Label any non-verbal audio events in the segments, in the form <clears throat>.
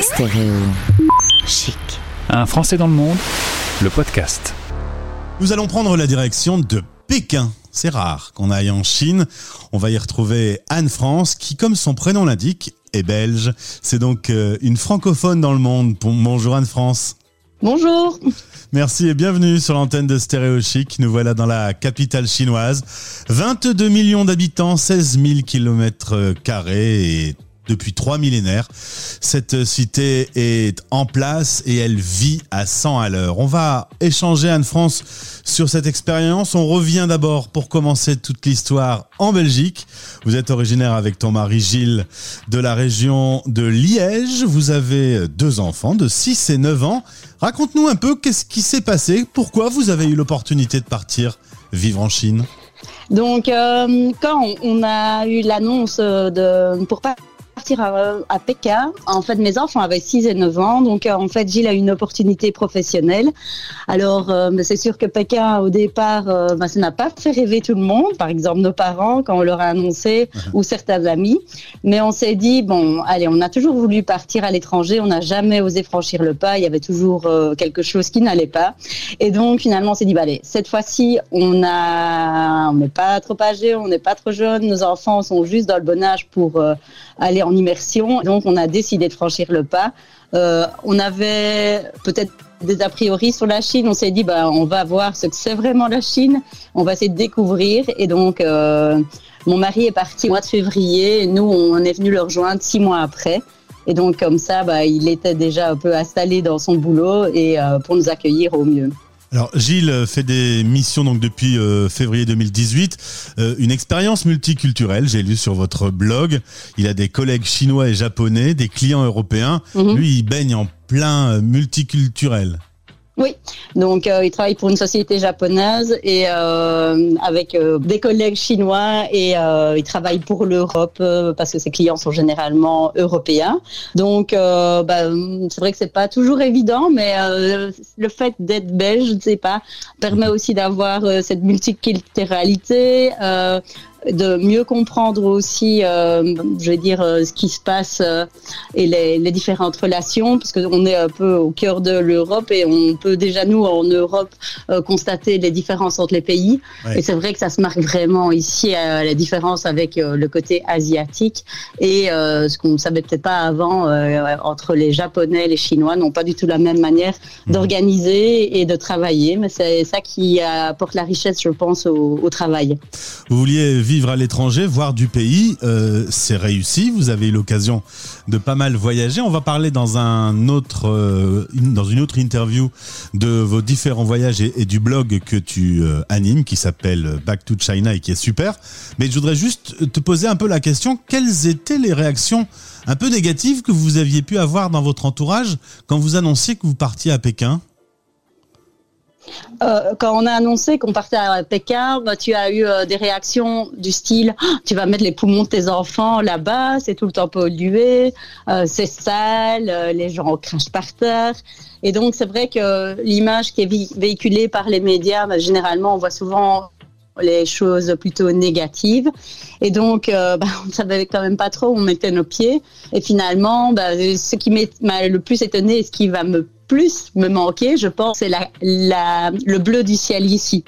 Stéréo chic. Un Français dans le monde, le podcast. Nous allons prendre la direction de Pékin. C'est rare qu'on aille en Chine. On va y retrouver Anne-France qui, comme son prénom l'indique, est belge. C'est donc euh, une francophone dans le monde. Bon- Bonjour Anne-France. Bonjour. Merci et bienvenue sur l'antenne de Stéréo Chic. Nous voilà dans la capitale chinoise. 22 millions d'habitants, 16 000 kilomètres carrés et depuis trois millénaires, cette cité est en place et elle vit à 100 à l'heure. On va échanger Anne-France sur cette expérience. On revient d'abord pour commencer toute l'histoire en Belgique. Vous êtes originaire avec ton mari Gilles de la région de Liège. Vous avez deux enfants de 6 et 9 ans. Raconte-nous un peu qu'est-ce qui s'est passé, pourquoi vous avez eu l'opportunité de partir vivre en Chine? Donc, euh, quand on, a eu l'annonce euh, de pour à, à Pékin, en fait, mes enfants avaient 6 et 9 ans. Donc, euh, en fait, Gilles a une opportunité professionnelle. Alors, euh, c'est sûr que Pékin, au départ, euh, ben, ça n'a pas fait rêver tout le monde. Par exemple, nos parents, quand on leur a annoncé, ou certains amis. Mais on s'est dit, bon, allez, on a toujours voulu partir à l'étranger. On n'a jamais osé franchir le pas. Il y avait toujours euh, quelque chose qui n'allait pas. Et donc, finalement, on s'est dit, bah, allez, cette fois-ci, on a, on n'est pas trop âgé, on n'est pas trop jeune. Nos enfants sont juste dans le bon âge pour euh, aller en immersion. Donc, on a décidé de franchir le pas. Euh, on avait peut-être des a priori sur la Chine. On s'est dit, bah, on va voir ce que c'est vraiment la Chine. On va essayer de découvrir. Et donc, euh, mon mari est parti au mois de février. Nous, on est venu le rejoindre six mois après. Et donc, comme ça, bah, il était déjà un peu installé dans son boulot et euh, pour nous accueillir au mieux. Alors Gilles fait des missions donc depuis euh, février 2018, Euh, une expérience multiculturelle. J'ai lu sur votre blog. Il a des collègues chinois et japonais, des clients européens. Mhm. Lui, il baigne en plein euh, multiculturel. Oui, donc euh, il travaille pour une société japonaise et euh, avec euh, des collègues chinois et euh, il travaille pour l'Europe euh, parce que ses clients sont généralement européens. Donc euh, bah, c'est vrai que c'est pas toujours évident, mais le fait d'être belge, je ne sais pas, permet aussi d'avoir cette multiculturalité. De mieux comprendre aussi, euh, je vais dire, euh, ce qui se passe euh, et les, les différentes relations, parce qu'on est un peu au cœur de l'Europe et on peut déjà, nous, en Europe, constater les différences entre les pays. Ouais. Et c'est vrai que ça se marque vraiment ici, la différence avec le côté asiatique et ce qu'on ne savait peut-être pas avant entre les Japonais et les Chinois n'ont pas du tout la même manière d'organiser et de travailler, mais c'est ça qui apporte la richesse, je pense, au, au travail. Vous vouliez vivre à l'étranger, voir du pays, euh, c'est réussi. Vous avez eu l'occasion de pas mal voyager. On va parler dans un autre, euh, une- dans une autre interview de vos différents voyages et, et du blog que tu euh, animes, qui s'appelle Back to China et qui est super. Mais je voudrais juste te poser un peu la question quelles étaient les réactions un peu négatives que vous aviez pu avoir dans votre entourage quand vous annonciez que vous partiez à Pékin? Euh, quand on a annoncé qu'on partait à Pékin, bah, tu as eu euh, des réactions du style Ah, tu vas mettre les poumons de tes enfants là-bas, c'est tout le temps pollué, euh, c'est sale, les gens crachent par terre. Et donc c'est vrai que l'image qui est vé- véhiculée par les médias, bah, généralement on voit souvent les choses plutôt négatives. Et donc, bah, on ne savait quand même pas trop où on mettait nos pieds. Et finalement, ce qui m'a le plus étonné et ce qui va me plus me manquer, je pense, c'est la, la, le bleu du ciel ici.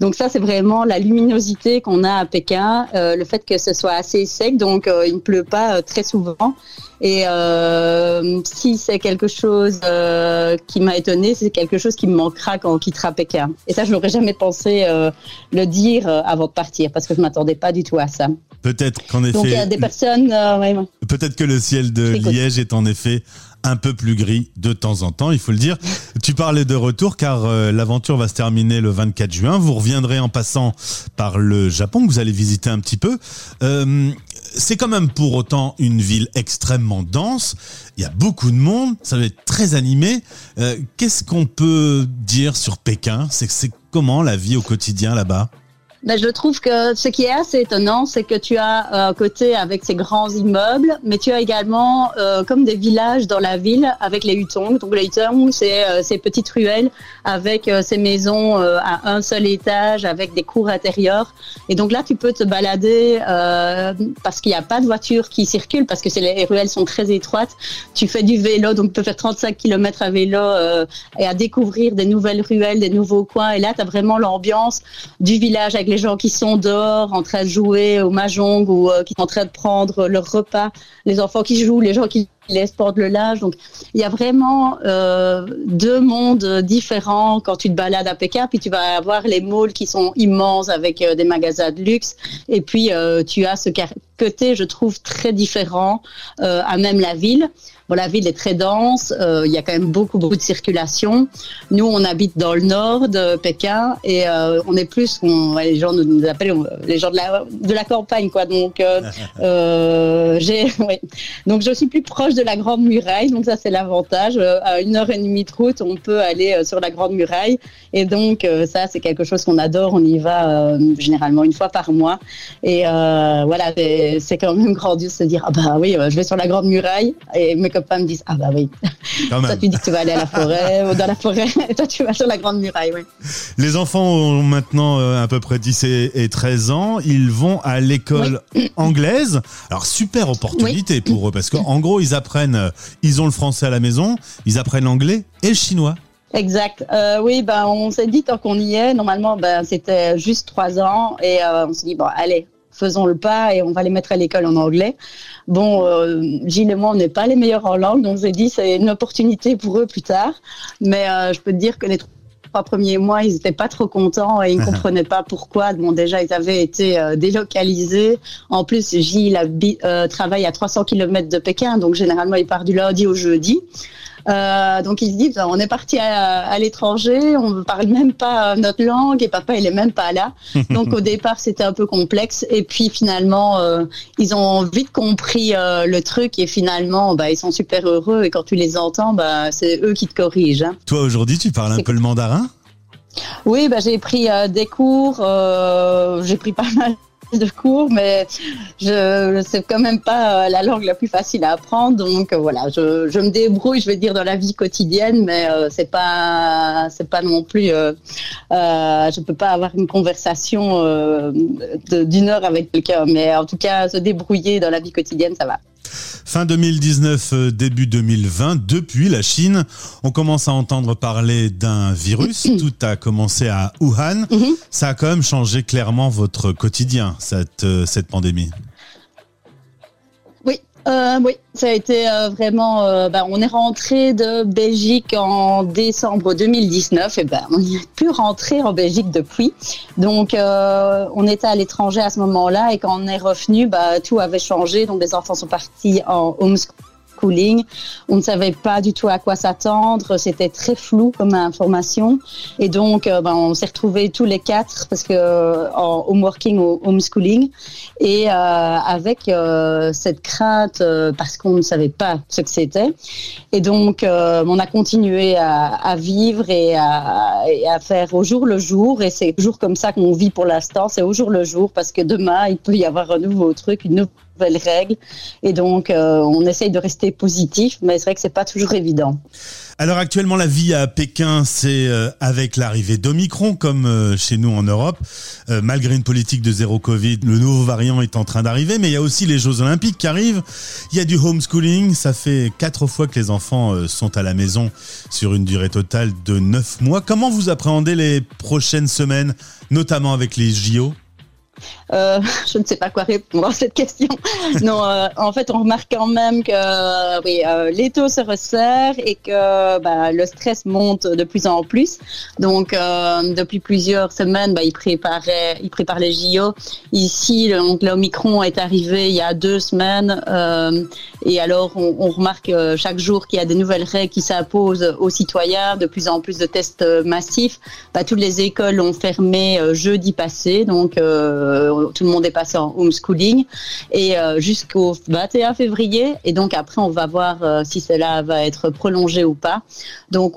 Donc ça, c'est vraiment la luminosité qu'on a à Pékin, euh, le fait que ce soit assez sec, donc euh, il ne pleut pas euh, très souvent. Et si c'est quelque chose qui m'a étonné, c'est quelque chose qui me manquera quand on quittera Pékin. Et ça, je n'aurais jamais pensé le dire avant de partir, parce que je m'attendais pas du tout à ça. Peut-être qu'en Donc il y a effet, des personnes, ouais, ouais. Peut-être que le ciel de. Liège est en effet un peu plus gris de temps en temps, il faut le dire. Tu parlais de retour car euh, l'aventure va se terminer le 24 juin. Vous reviendrez en passant par le Japon que vous allez visiter un petit peu. Euh, c'est quand même pour autant une ville extrêmement dense. Il y a beaucoup de monde, ça va être très animé. Euh, Qu'est-ce qu'on peut dire sur Pékin? C'est c'est comment la vie au quotidien là-bas? Ben, je trouve que ce qui est assez étonnant, c'est que tu as euh, un côté avec ces grands immeubles, mais tu as également euh, comme des villages dans la ville avec les hutongs. Donc les hutongs, c'est euh, ces petites ruelles avec ces maisons à un seul étage, avec des cours intérieurs. Et donc là, tu peux te balader parce qu'il n'y a pas de voiture qui circule, parce que les ruelles sont très étroites. Tu fais du vélo, donc tu peux faire 35 km à vélo et à découvrir des nouvelles ruelles, des nouveaux coins. Et là, tu as vraiment l'ambiance du village avec les gens qui sont dehors en train de jouer au mahjong ou euh, qui sont en train de prendre leur repas, les enfants qui jouent, les gens qui laissent portent le linge. Donc, il y a vraiment euh, deux mondes différents quand tu te balades à Pékin. Puis tu vas avoir les malls qui sont immenses avec euh, des magasins de luxe. Et puis, tu as ce côté, je trouve, très différent à même la ville. Bon, la ville est très dense, euh, il y a quand même beaucoup, beaucoup de circulation. Nous, on habite dans le nord de Pékin et euh, on est plus, on, les gens nous appellent les gens de la, de la campagne, quoi. Donc, euh, <laughs> euh j'ai. <laughs> Donc, je suis plus proche de la Grande Muraille, donc ça, c'est l'avantage. À une heure et demie de route, on peut aller sur la Grande Muraille. Et donc, ça, c'est quelque chose qu'on adore. On y va généralement une fois par mois. Et voilà, c'est quand même <laughs> grandiose de se dire, ah bah oui, je vais sur la Grande Muraille. Et copains me disent Ah bah oui. <laughs> toi, tu dis que tu vas aller à la forêt, <laughs> ou dans la forêt, et toi, tu vas sur la Grande Muraille, oui. Les enfants ont maintenant euh, à peu près 10 et 13 ans. Ils vont à l'école anglaise. Alors, super opportunité pour eux, parce qu'en gros, ils apprennent, euh, ils ont le français à la maison, ils apprennent l'anglais et le chinois. Exact. Euh, oui, ben, on s'est dit, tant qu'on y est, normalement, ben, c'était juste trois ans. Et on s'est dit, bon, allez, faisons le pas et on va les mettre à l'école en anglais. Bon, euh, Gilles on n'est pas les meilleurs en langue, donc j'ai dit c'est une opportunité pour eux plus tard. Mais euh, je peux te dire que les trois premiers mois, ils n'étaient pas trop contents et ils ne <laughs> comprenaient pas pourquoi. Bon, déjà, ils avaient été euh, délocalisés. En plus, Gilles travaille à 300 km de Pékin, donc généralement, il part du lundi au jeudi. Euh, donc ils se disent, on est parti à, l'étranger, on ne parle même pas notre langue et papa il est même pas là. <laughs> Donc au départ c'était un peu complexe et puis finalement euh, ils ont vite compris euh, le truc et finalement bah, ils sont super heureux et quand tu les entends bah, c'est eux qui te corrigent. Hein. Toi aujourd'hui tu parles un peu le mandarin? Oui, bah, j'ai pris des cours, j'ai pris pas mal de cours, mais je c'est quand même pas euh, la langue la plus facile à apprendre. Donc euh, voilà, je, me débrouille, je vais dire dans la vie quotidienne, mais euh, c'est pas c'est pas non plus. Euh, je peux pas avoir une conversation d'une heure avec quelqu'un, mais en tout cas se débrouiller dans la vie quotidienne, ça va. Fin 2019, euh, début 2020, depuis la Chine, on commence à entendre parler d'un virus. <clears throat> Tout a commencé à Wuhan. Mhm. Ça a quand même changé clairement votre quotidien, cette, euh, cette pandémie. Euh, oui, ça a été euh, vraiment. Euh, ben, on est rentré de Belgique en décembre 2019 et ben on n'y a plus rentré en Belgique depuis. Donc on était à l'étranger à ce moment-là et quand on est revenu, bah, tout avait changé. Donc les enfants sont partis en on ne savait pas du tout à quoi s'attendre. C'était très flou comme information. Et donc, euh, ben, on s'est retrouvés tous les quatre parce que euh, en home working ou homeschooling et euh, avec cette crainte parce qu'on ne savait pas ce que c'était. Et donc, on a continué à, vivre et à, et à, faire au jour le jour. Et c'est toujours comme ça qu'on vit pour l'instant. C'est au jour le jour parce que demain, il peut y avoir un nouveau truc, une nouvelles règles. Et donc, euh, on essaye de rester positif, mais c'est vrai que c'est pas toujours évident. Alors actuellement, la vie à Pékin, c'est euh, avec l'arrivée d'Omicron, comme euh, chez nous en Europe. malgré une politique de zéro Covid, le nouveau variant est en train d'arriver, mais il y a aussi les Jeux Olympiques qui arrivent. Il y a du homeschooling. Ça fait quatre fois que les enfants sont à la maison sur une durée totale de neuf mois. Comment vous appréhendez les prochaines semaines, notamment avec les JO euh, <laughs> je ne sais pas quoi répondre à cette question. <laughs> Non, euh, en fait, on remarque quand même que oui, euh, les taux se resserrent et que bah, le stress monte de plus en plus. Donc, depuis plusieurs semaines, bah, ils préparaient, préparent les JO. Ici, donc l'Omicron est arrivé il y a deux semaines Et alors, on, remarque euh, chaque jour qu'il y a des nouvelles règles qui s'imposent aux citoyens, de plus en plus de tests euh, massifs. Bah, toutes les écoles ont fermé euh, jeudi passé, donc tout le monde est passé en homeschooling et jusqu'au 21 février. Et donc après, on va voir si cela va être prolongé ou pas. Donc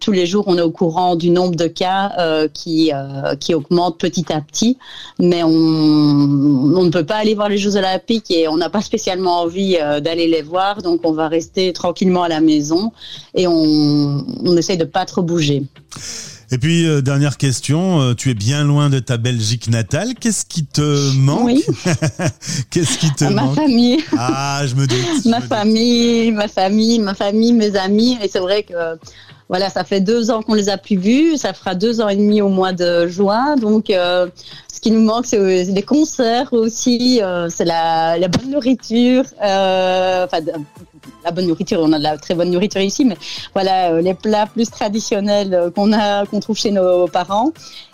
tous les jours, on est au courant du nombre de cas qui qui augmente petit à petit, mais on, on ne peut pas aller voir les Jeux Olympiques et on n'a pas spécialement envie euh, d'aller les voir, donc on va rester tranquillement à la maison et on, on essaye de pas trop bouger. Et puis, euh, dernière question, euh, tu es bien loin de ta Belgique natale. Qu'est-ce qui te manque Oui. <laughs> Qu'est-ce qui te Ma manque famille. Ah, je me doute. ma famille, ma famille, ma famille, mes amis. Et c'est vrai que voilà, ça fait deux ans qu'on les a plus vus. Ça fera deux ans et demi au mois de juin. Donc, euh, ce qui nous manque, c'est euh, les concerts aussi. euh, c'est la, la bonne nourriture. Enfin, la bonne nourriture. On a de la très bonne nourriture ici, mais voilà, euh, les plats plus traditionnels euh, qu'on a, qu'on trouve chez nos parents.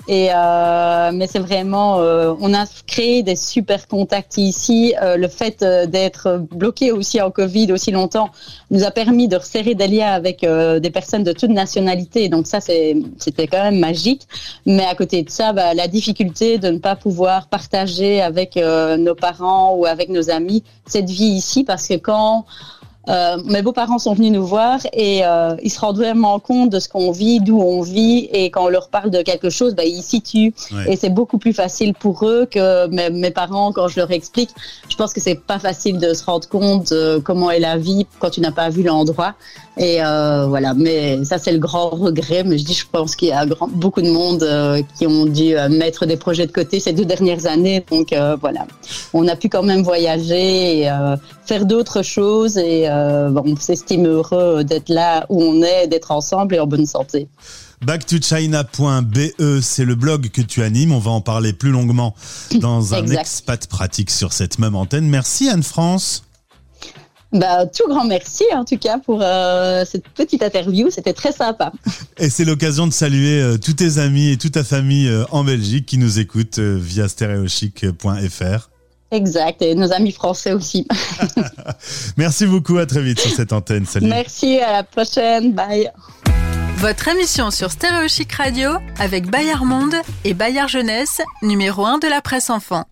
Et euh, mais c'est vraiment, euh, on a créé des super contacts ici. Euh, le fait euh, d'être bloqué aussi en Covid aussi longtemps nous a permis de resserrer des liens avec des personnes de toute nationalité. Donc ça, c'était quand même magique. Mais à côté de ça, bah, la difficulté de ne pas pouvoir partager avec nos parents ou avec nos amis cette vie ici, parce que quand euh, mes beaux-parents sont venus nous voir et euh, ils se rendent vraiment compte de ce qu'on vit, d'où on vit, et quand on leur parle de quelque chose, bah, ils situent. Ouais. Et c'est beaucoup plus facile pour eux que mes, mes parents, quand je leur explique. Je pense que c'est pas facile de se rendre compte de comment est la vie quand tu n'as pas vu l'endroit. Et euh, voilà, mais ça c'est le grand regret. Mais je dis, je pense qu'il y a grand- beaucoup de monde euh, qui ont dû euh, mettre des projets de côté ces deux dernières années. Donc euh, voilà, on a pu quand même voyager et euh, faire d'autres choses. Et euh, on s'estime heureux d'être là où on est, d'être ensemble et en bonne santé. Backtochina.be, c'est le blog que tu animes. On va en parler plus longuement dans un Exact. expat pratique sur cette même antenne. Merci Anne-France. Bah, tout grand merci en tout cas pour euh, cette petite interview. C'était très sympa. Et c'est l'occasion de saluer euh, tous tes amis et toute ta famille euh, en Belgique qui nous écoutent via stéréochic.fr. Exact. Et nos amis français aussi. <laughs> <laughs> Merci beaucoup, à très vite sur cette antenne. Salut. merci, à la prochaine. Bye. Votre émission sur Stéréo Chic Radio avec Bayard Monde et Bayard Jeunesse, numéro 1 de la presse enfant.